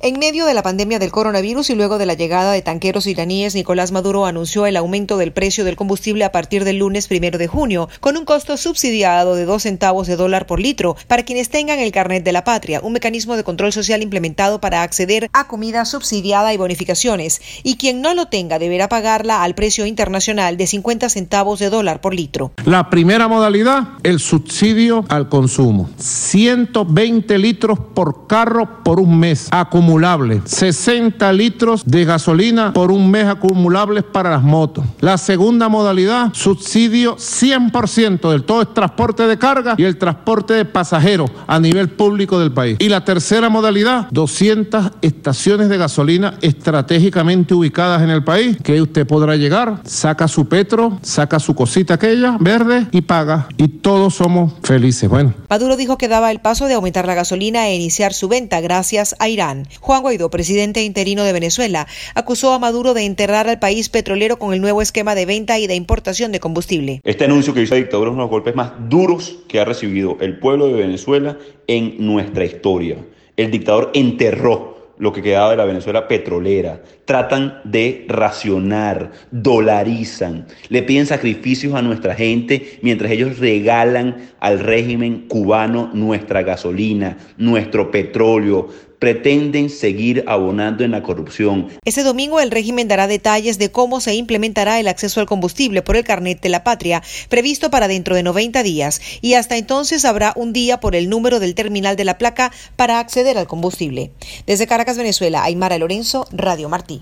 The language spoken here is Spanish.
En medio de la pandemia del coronavirus y luego de la llegada de tanqueros iraníes, Nicolás Maduro anunció el aumento del precio del combustible a partir del lunes primero de junio, con un costo subsidiado de dos centavos de dólar por litro para quienes tengan el carnet de la patria, un mecanismo de control social implementado para acceder a comida subsidiada y bonificaciones, y quien no lo tenga deberá pagarla al precio internacional de 50 centavos de dólar por litro. La primera modalidad, el subsidio al consumo. 120 litros por carro por un mes. Acumulable, 60 litros de gasolina por un mes acumulables para las motos. La segunda modalidad, subsidio 100% del todo el transporte de carga y el transporte de pasajeros a nivel público del país. Y la tercera modalidad, 200 estaciones de gasolina estratégicamente ubicadas en el país, que usted podrá llegar, saca su petro, saca su cosita aquella verde y paga. Y todos somos felices. Bueno. Maduro dijo que daba el paso de aumentar la gasolina e iniciar su venta gracias a Irán. Juan Guaidó, presidente interino de Venezuela, acusó a Maduro de enterrar al país petrolero con el nuevo esquema de venta y de importación de combustible. Este anuncio que hizo la dictadura es uno de los golpes más duros que ha recibido el pueblo de Venezuela en nuestra historia. El dictador enterró lo que quedaba de la Venezuela petrolera. Tratan de racionar, dolarizan, le piden sacrificios a nuestra gente mientras ellos regalan al régimen cubano nuestra gasolina, nuestro petróleo, pretenden seguir abonando en la corrupción. Ese domingo el régimen dará detalles de cómo se implementará el acceso al combustible por el carnet de la patria, previsto para dentro de 90 días, y hasta entonces habrá un día por el número del terminal de la placa para acceder al combustible. Desde Caracas, Venezuela, Aymara Lorenzo, Radio Martí.